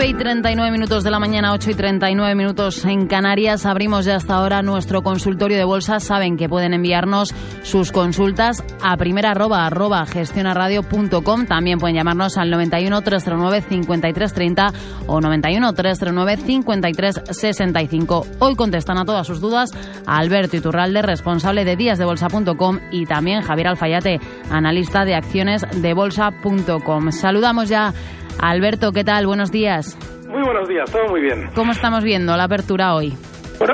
9 y 39 minutos de la mañana, 8 y 39 minutos en Canarias. Abrimos ya hasta ahora nuestro consultorio de bolsa. Saben que pueden enviarnos sus consultas a primera arroba, arroba gestionaradio.com. También pueden llamarnos al 91 309 5330 o 91 309 5365. Hoy contestan a todas sus dudas a Alberto Iturralde, responsable de díasdebolsa.com y también Javier Alfayate, analista de acciones de bolsa.com. Saludamos ya Alberto, ¿qué tal? Buenos días. Muy buenos días, todo muy bien. ¿Cómo estamos viendo la apertura hoy?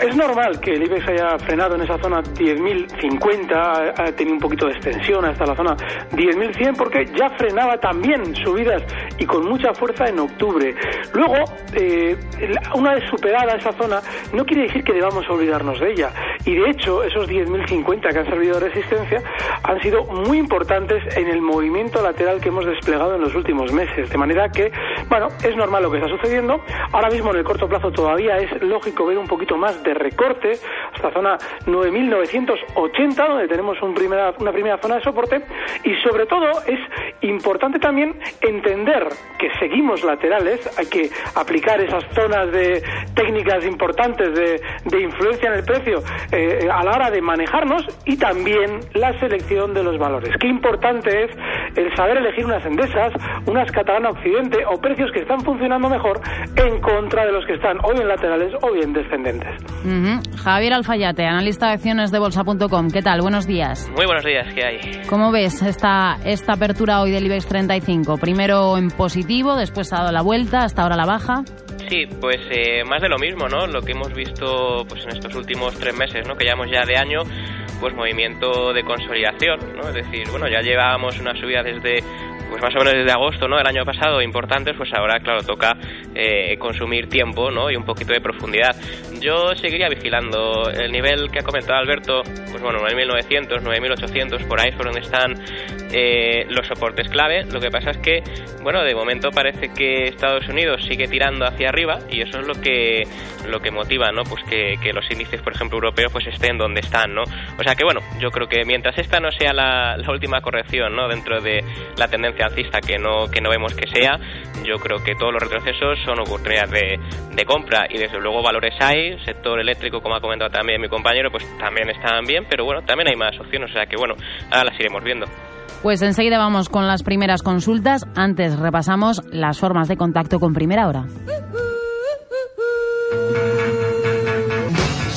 Es normal que el IBEX haya frenado en esa zona 10.050, ha tenido un poquito de extensión hasta la zona 10.100 porque ya frenaba también subidas y con mucha fuerza en octubre. Luego, eh, una vez superada esa zona, no quiere decir que debamos olvidarnos de ella. Y de hecho, esos 10.050 que han servido de resistencia han sido muy importantes en el movimiento lateral que hemos desplegado en los últimos meses. De manera que, bueno, es normal lo que está sucediendo. Ahora mismo en el corto plazo todavía es lógico ver un poquito más de recorte hasta zona 9.980, donde tenemos una primera zona de soporte. Y sobre todo es importante también entender que seguimos laterales, hay que aplicar esas zonas de técnicas importantes de, de influencia en el precio eh, a la hora de manejarnos y también la selección de los valores. Qué importante es el saber elegir unas endesas, unas catalana occidente o precios que están funcionando mejor en contra de los que están o bien laterales o bien descendentes. Javier Alfayate, analista de acciones de bolsa.com. ¿Qué tal? Buenos días. Muy buenos días, ¿qué hay? ¿Cómo ves esta, esta apertura hoy del IBEX 35? Primero en positivo, después ha dado la vuelta, hasta ahora la baja. Sí, pues eh, más de lo mismo, ¿no? Lo que hemos visto pues en estos últimos tres meses, ¿no? Que llevamos ya de año, pues movimiento de consolidación, ¿no? Es decir, bueno, ya llevábamos una subida desde pues más o menos desde agosto ¿no? del año pasado importantes, pues ahora, claro, toca eh, consumir tiempo ¿no? y un poquito de profundidad. Yo seguiría vigilando el nivel que ha comentado Alberto, pues bueno, 9.900, 9.800, por ahí es por donde están eh, los soportes clave. Lo que pasa es que, bueno, de momento parece que Estados Unidos sigue tirando hacia arriba y eso es lo que lo que motiva, ¿no? Pues que, los índices, por ejemplo, europeos, pues estén donde están, ¿no? O sea que, bueno, yo creo que mientras esta no sea la, la última corrección, ¿no? Dentro de la tendencia alcista que no, que no vemos que sea, yo creo que todos los retrocesos son oportunidades de, de compra y desde luego valores hay, sector eléctrico, como ha comentado también mi compañero, pues también están bien, pero bueno, también hay más opciones, o sea que bueno, ahora las iremos viendo. Pues enseguida vamos con las primeras consultas. Antes repasamos las formas de contacto con Primera Hora.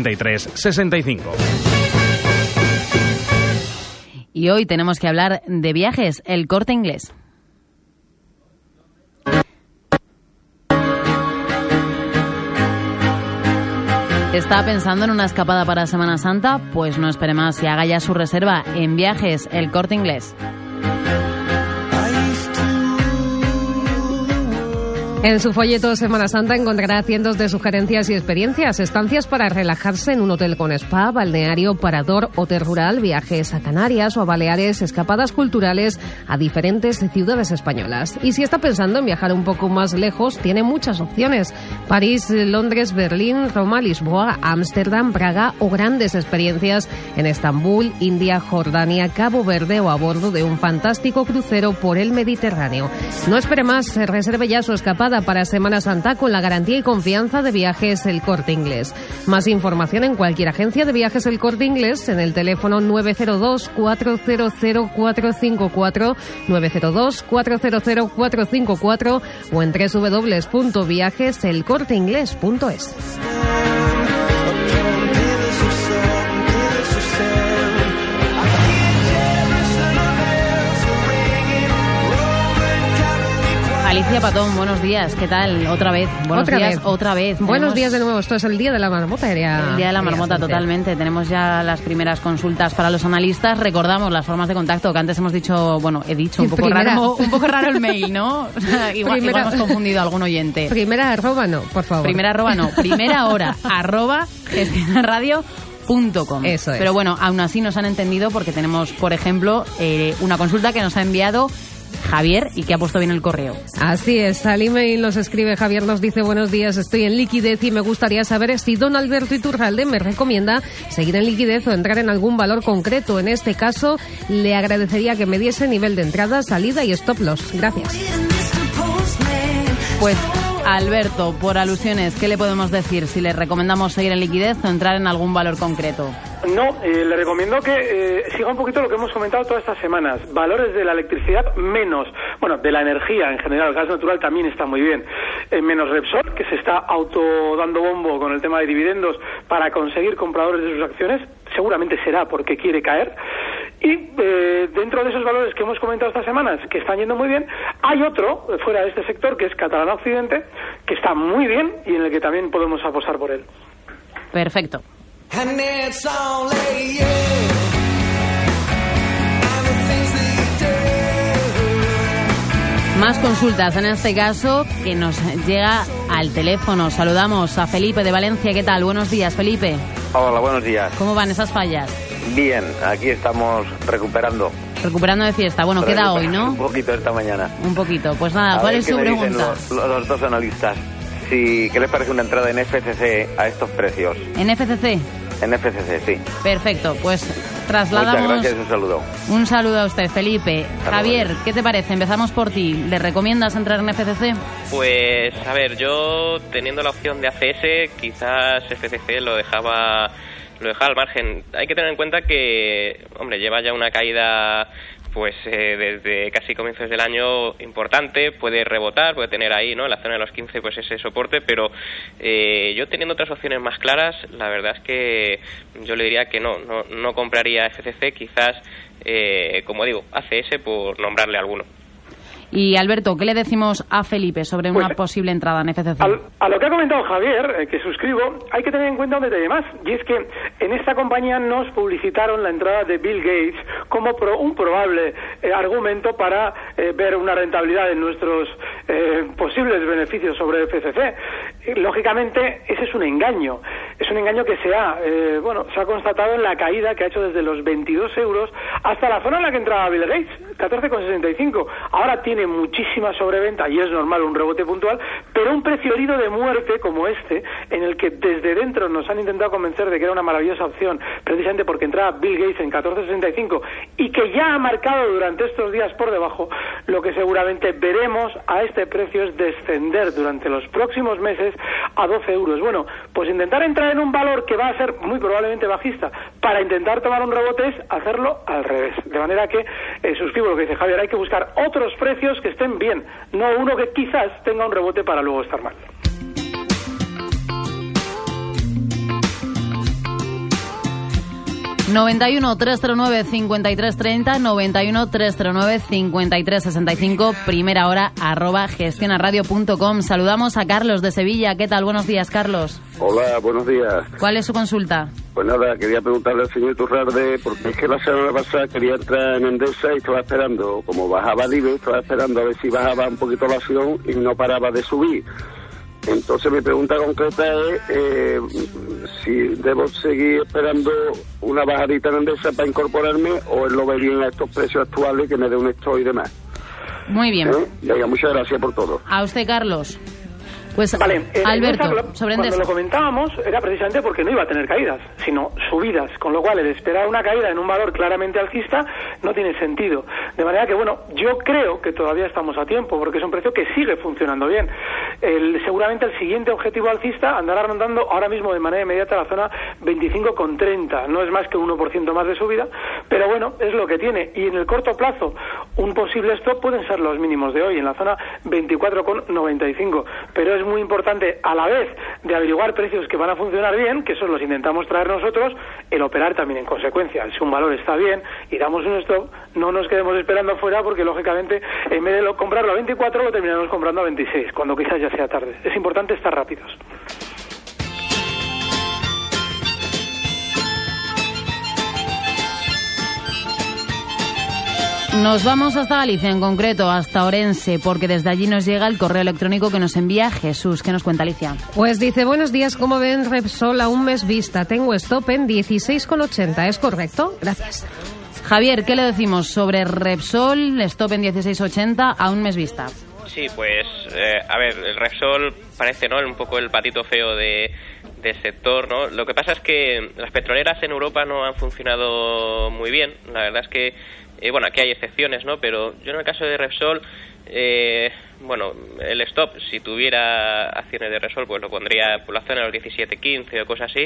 5365. 65. Y hoy tenemos que hablar de viajes, el corte inglés. ¿Está pensando en una escapada para Semana Santa? Pues no espere más y haga ya su reserva en viajes, el corte inglés. En su folleto Semana Santa encontrará cientos de sugerencias y experiencias, estancias para relajarse en un hotel con spa, balneario, parador, hotel rural, viajes a Canarias o a Baleares, escapadas culturales a diferentes ciudades españolas. Y si está pensando en viajar un poco más lejos, tiene muchas opciones. París, Londres, Berlín, Roma, Lisboa, Ámsterdam, Praga o grandes experiencias en Estambul, India, Jordania, Cabo Verde o a bordo de un fantástico crucero por el Mediterráneo. No espere más, reserve ya su escapada para Semana Santa con la garantía y confianza de Viajes El Corte Inglés. Más información en cualquier agencia de Viajes El Corte Inglés en el teléfono 902 400 454 902 400 454 o en www.viajeselcorteingles.es. Patón, buenos días. ¿Qué tal? Otra vez. Buenos Otra días, vez. otra vez. Buenos Tenemos días de nuevo. Esto es el día de la marmota. Era El día de la marmota, totalmente. Tenemos ya las primeras consultas para los analistas. Recordamos las formas de contacto que antes hemos dicho, bueno, he dicho un poco, Primera. raro, un poco raro el mail, ¿no? Igual, Primera. igual hemos confundido a algún oyente. Primera arroba no, por favor. Primera arroba no, primera hora arroba gestionaradio.com. Eso es. Pero bueno, aún así nos han entendido porque tenemos, por ejemplo, eh, una consulta que nos ha enviado Javier y que ha puesto bien el correo. Así es, al email nos escribe Javier, nos dice buenos días, estoy en liquidez y me gustaría saber si don Alberto Iturralde me recomienda seguir en liquidez o entrar en algún valor concreto. En este caso, le agradecería que me diese nivel de entrada, salida y stop loss. Gracias. Pues Alberto, por alusiones, ¿qué le podemos decir? Si le recomendamos seguir en liquidez o entrar en algún valor concreto. No, eh, le recomiendo que eh, siga un poquito lo que hemos comentado todas estas semanas. Valores de la electricidad menos, bueno, de la energía en general, el gas natural también está muy bien. Eh, menos Repsol, que se está auto dando bombo con el tema de dividendos para conseguir compradores de sus acciones, seguramente será porque quiere caer. Y eh, dentro de esos valores que hemos comentado estas semanas, que están yendo muy bien, hay otro eh, fuera de este sector, que es Catalana Occidente, que está muy bien y en el que también podemos apostar por él. Perfecto. And it's only you. And the things that you do. Más consultas, en este caso, que nos llega al teléfono. Saludamos a Felipe de Valencia. ¿Qué tal? Buenos días, Felipe. Hola, buenos días. ¿Cómo van esas fallas? Bien, aquí estamos recuperando. Recuperando de fiesta. Bueno, queda hoy, ¿no? Un poquito esta mañana. Un poquito. Pues nada, A ¿cuál ver es qué su pregunta? Los, los- los dos analistas. Si, ¿Qué les parece una entrada en FCC a estos precios? En FCC. En FCC, sí. Perfecto. Pues Muchas trasladamos gracias y un saludo. un saludo a usted, Felipe. Javier. ¿qué te parece? Empezamos por ti. ¿Le recomiendas entrar en FCC? Pues, a ver, yo teniendo la opción de ACS, quizás FCC lo dejaba lo dejaba al margen. Hay que tener en cuenta que, hombre, lleva ya una caída pues eh, desde casi comienzos del año importante, puede rebotar, puede tener ahí, ¿no? En la zona de los 15 pues ese soporte, pero eh, yo teniendo otras opciones más claras, la verdad es que yo le diría que no, no, no compraría FCC, quizás, eh, como digo, ACS por nombrarle alguno. Y Alberto, ¿qué le decimos a Felipe sobre una Pues, posible entrada en FCC? Al- a lo que ha comentado Javier, eh, que suscribo, hay que tener en cuenta un detalle más, y es que en esta compañía nos publicitaron la entrada de Bill Gates como pro- un probable eh, argumento para eh, ver una rentabilidad en nuestros eh, posibles beneficios sobre FCC. Lógicamente, ese es un engaño. Es un engaño que se ha, eh, bueno, se ha constatado en la caída que ha hecho desde los 22 euros hasta la zona en la que entraba Bill Gates, 14,65. Ahora tiene muchísima sobreventa y es normal un rebote puntual, pero un precio herido de muerte como este, en el que desde dentro nos han intentado convencer de que era una maravillosa opción, precisamente porque entraba Bill Gates en 14,65 y que ya ha marcado durante estos días por debajo, lo que seguramente veremos a este precio es descender durante los próximos meses a 12 euros. Bueno, pues intentar entrar en un valor que va a ser muy probablemente bajista para intentar tomar un rebote es hacerlo al revés. De manera que eh, suscribo lo que dice Javier, hay que buscar otros precios que estén bien, no uno que quizás tenga un rebote para luego estar mal. 91 309 5330, 91 309 5365, primera hora arroba gestionaradio.com. Saludamos a Carlos de Sevilla. ¿Qué tal? Buenos días, Carlos. Hola, buenos días. ¿Cuál es su consulta? Pues nada, quería preguntarle al señor Turrarde, porque es que la semana pasada quería entrar en Endesa y estaba esperando, como bajaba el IBE, estaba esperando a ver si bajaba un poquito la acción y no paraba de subir. Entonces mi pregunta concreta es eh, si debo seguir esperando una bajadita en Endesa para incorporarme o él lo ve bien a estos precios actuales que me dé un stop y demás. Muy bien. ¿Eh? Venga, muchas gracias por todo. A usted, Carlos. Pues Vale, eh, Alberto, Endesa, sobre cuando lo comentábamos era precisamente porque no iba a tener caídas, sino subidas, con lo cual el esperar una caída en un valor claramente alcista no tiene sentido. De manera que, bueno, yo creo que todavía estamos a tiempo, porque es un precio que sigue funcionando bien. El- seguramente el siguiente objetivo alcista andará rondando ahora mismo de manera inmediata la zona 25,30. No es más que un 1% más de subida, pero bueno, es lo que tiene. Y en el corto plazo, un posible stop pueden ser los mínimos de hoy, en la zona 24,95. Pero es muy importante, a la vez de averiguar precios que van a funcionar bien, que esos los intentamos traer nosotros, el operar también en consecuencia. Si un valor está bien y damos un stop, no nos quedemos esperando afuera porque, lógicamente, en vez de lo- comprarlo a 24, lo terminamos comprando a 26, cuando quizás ya sea tarde. Es importante estar rápidos. Nos vamos hasta Galicia, en concreto, hasta Orense, porque desde allí nos llega el correo electrónico que nos envía Jesús. ¿Qué nos cuenta Alicia? Pues dice, buenos días, ¿cómo ven Repsol a un mes vista? Tengo stop en 16,80, ¿es correcto? Gracias. Javier, ¿qué le decimos sobre Repsol, stop en 1680 a un mes vista? Sí, pues, eh, a ver, el Repsol parece, ¿no? Un poco el patito feo de, del sector, ¿no? Lo que pasa es que las petroleras en Europa no han funcionado muy bien. La verdad es que, eh, bueno, aquí hay excepciones, ¿no? Pero yo en el caso de Repsol, eh, bueno, el stop, si tuviera acciones de Repsol, pues lo pondría por la zona de los 17, o cosas así.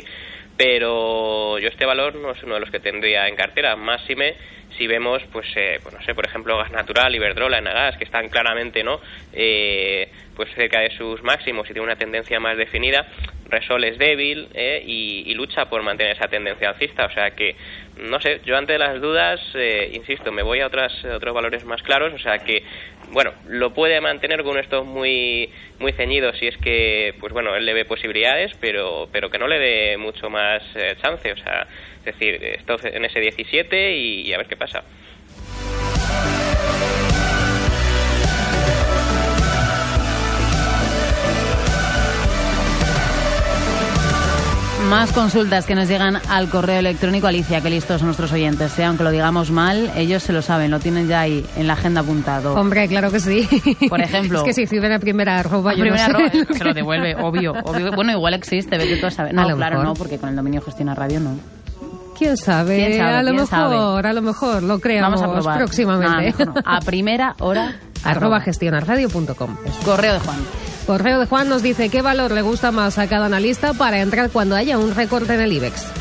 Pero yo este valor no es uno de los que tendría en cartera. Máxime si vemos, pues, eh, pues no sé, por ejemplo, Gas Natural, Iberdrola, Enagas, que están claramente, ¿no? Eh, pues cerca de sus máximos y tiene una tendencia más definida. Resol es débil eh, y, y lucha por mantener esa tendencia alcista. O sea que, no sé, yo ante las dudas, eh, insisto, me voy a otras, a otros valores más claros. O sea que, bueno, lo puede mantener con estos muy muy ceñido si es que, pues bueno, él le ve posibilidades, pero, pero que no le dé mucho más eh, chance. O sea, es decir, esto en ese 17 y, y a ver qué pasa. Más consultas que nos llegan al correo electrónico. Alicia, que listos nuestros oyentes. ¿eh? Aunque lo digamos mal, ellos se lo saben, lo tienen ya ahí en la agenda apuntado. Hombre, claro que sí. Por ejemplo. Es que si escriben a primera arroba, yo Primera no sé. arroba, se lo devuelve, obvio, obvio. Bueno, igual existe, vete tú a saber. A No, lo claro, mejor. no, porque con el dominio gestiona radio no. ¿Quién sabe? ¿Quién sabe? A lo ¿Quién mejor, sabe? a lo mejor, lo creamos Vamos a probar. próximamente. No, mejor no. A primera hora. arroba gestionarradio.com. Correo de Juan. Correo de Juan nos dice qué valor le gusta más a cada analista para entrar cuando haya un recorte en el IBEX.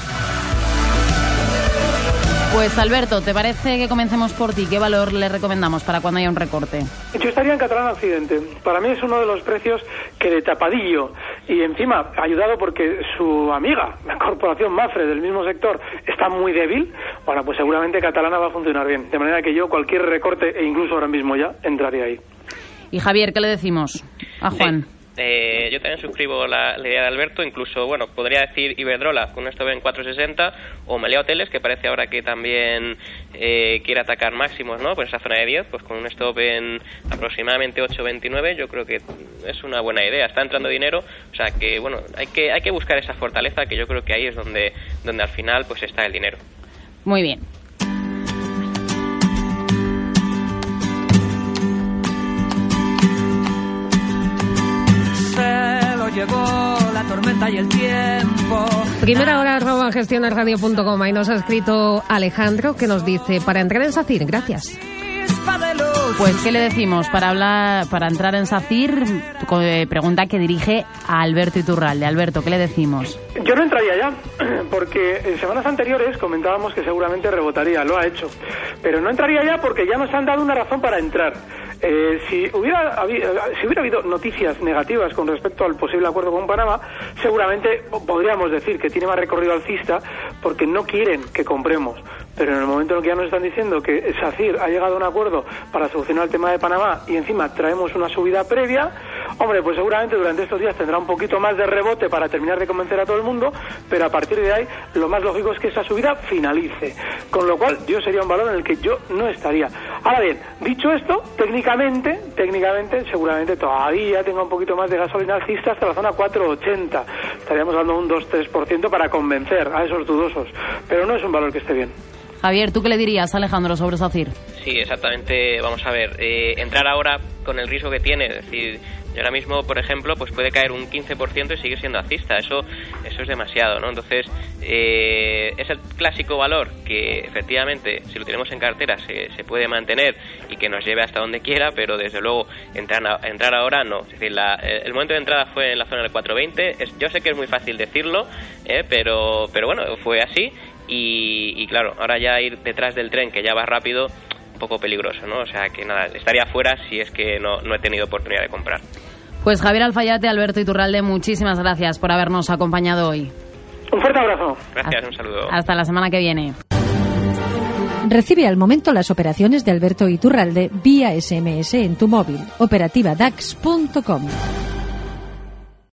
Pues Alberto, ¿te parece que comencemos por ti? ¿Qué valor le recomendamos para cuando haya un recorte? Yo estaría en Catalán Occidente. Para mí es uno de los precios que de tapadillo y encima ayudado porque su amiga, la corporación Mafre del mismo sector, está muy débil. Bueno, pues seguramente Catalana va a funcionar bien. De manera que yo cualquier recorte e incluso ahora mismo ya entraría ahí. Y Javier, ¿qué le decimos a Juan? Eh, yo también suscribo la, la idea de Alberto, incluso, bueno, podría decir Iberdrola con un stop en 460 o Melea Hoteles, que parece ahora que también eh, quiere atacar máximos, ¿no? Pues esa zona de 10, pues con un stop en aproximadamente 8.29, yo creo que es una buena idea. Está entrando dinero, o sea que, bueno, hay que, hay que buscar esa fortaleza que yo creo que ahí es donde, donde al final pues está el dinero. Muy bien. Llevó la tormenta y el tiempo. Primera hora arroba gestionarradio.com. Ahí nos ha escrito Alejandro que nos dice para entrar en SACIR, gracias. Luz. Pues, ¿qué le decimos? Para hablar, para entrar en SACIR, eh, pregunta que dirige a Alberto Iturralde. Alberto, ¿qué le decimos? Yo no entraría ya, porque en semanas anteriores comentábamos que seguramente rebotaría, lo ha hecho. Pero no entraría ya porque ya nos han dado una razón para entrar. Eh, si, hubiera eh, si hubiera habido noticias negativas con respecto al posible acuerdo con Panamá, seguramente podríamos decir que tiene más recorrido alcista porque no quieren que compremos. Pero en el momento en el que ya nos están diciendo que SACIR ha llegado a un acuerdo para solucionar el tema de Panamá y encima traemos una subida previa, hombre, pues seguramente durante estos días tendrá un poquito más de rebote para terminar de convencer a todo el mundo, pero a partir de ahí lo más lógico es que esa subida finalice. Con lo cual yo sería un valor en el que yo no estaría. Ahora bien, dicho esto, técnicamente, técnicamente, seguramente todavía tenga un poquito más de gasolina alcista hasta la zona 4,80. Estaríamos dando un 2-3% para convencer a esos dudosos. Pero no es un valor que esté bien. Javier, ¿tú qué le dirías a Alejandro sobre SACIR? Sí, exactamente. Vamos a ver, eh, entrar ahora con el riesgo que tiene, es decir, y ahora mismo, por ejemplo, pues puede caer un 15% y seguir siendo alcista. Eso, eso es demasiado, ¿no? Entonces, eh, es el clásico valor que efectivamente, si lo tenemos en cartera, se, se puede mantener y que nos lleve hasta donde quiera, pero desde luego entrar, a- entrar ahora no. Es decir, la- el momento de entrada fue en la zona del 420. Es, yo sé que es muy fácil decirlo, eh, pero, pero bueno, fue así. Y, claro, ahora ya ir detrás del tren que ya va rápido, poco peligroso, ¿no? O sea que nada, estaría fuera si es que no, no he tenido oportunidad de comprar. Pues Javier Alfayate, Alberto Iturralde, muchísimas gracias por habernos acompañado hoy. Un fuerte abrazo. Gracias, un saludo. Hasta la semana que viene. Recibe al momento las operaciones de Alberto Iturralde vía SMS en tu móvil. Operativa DAX.com.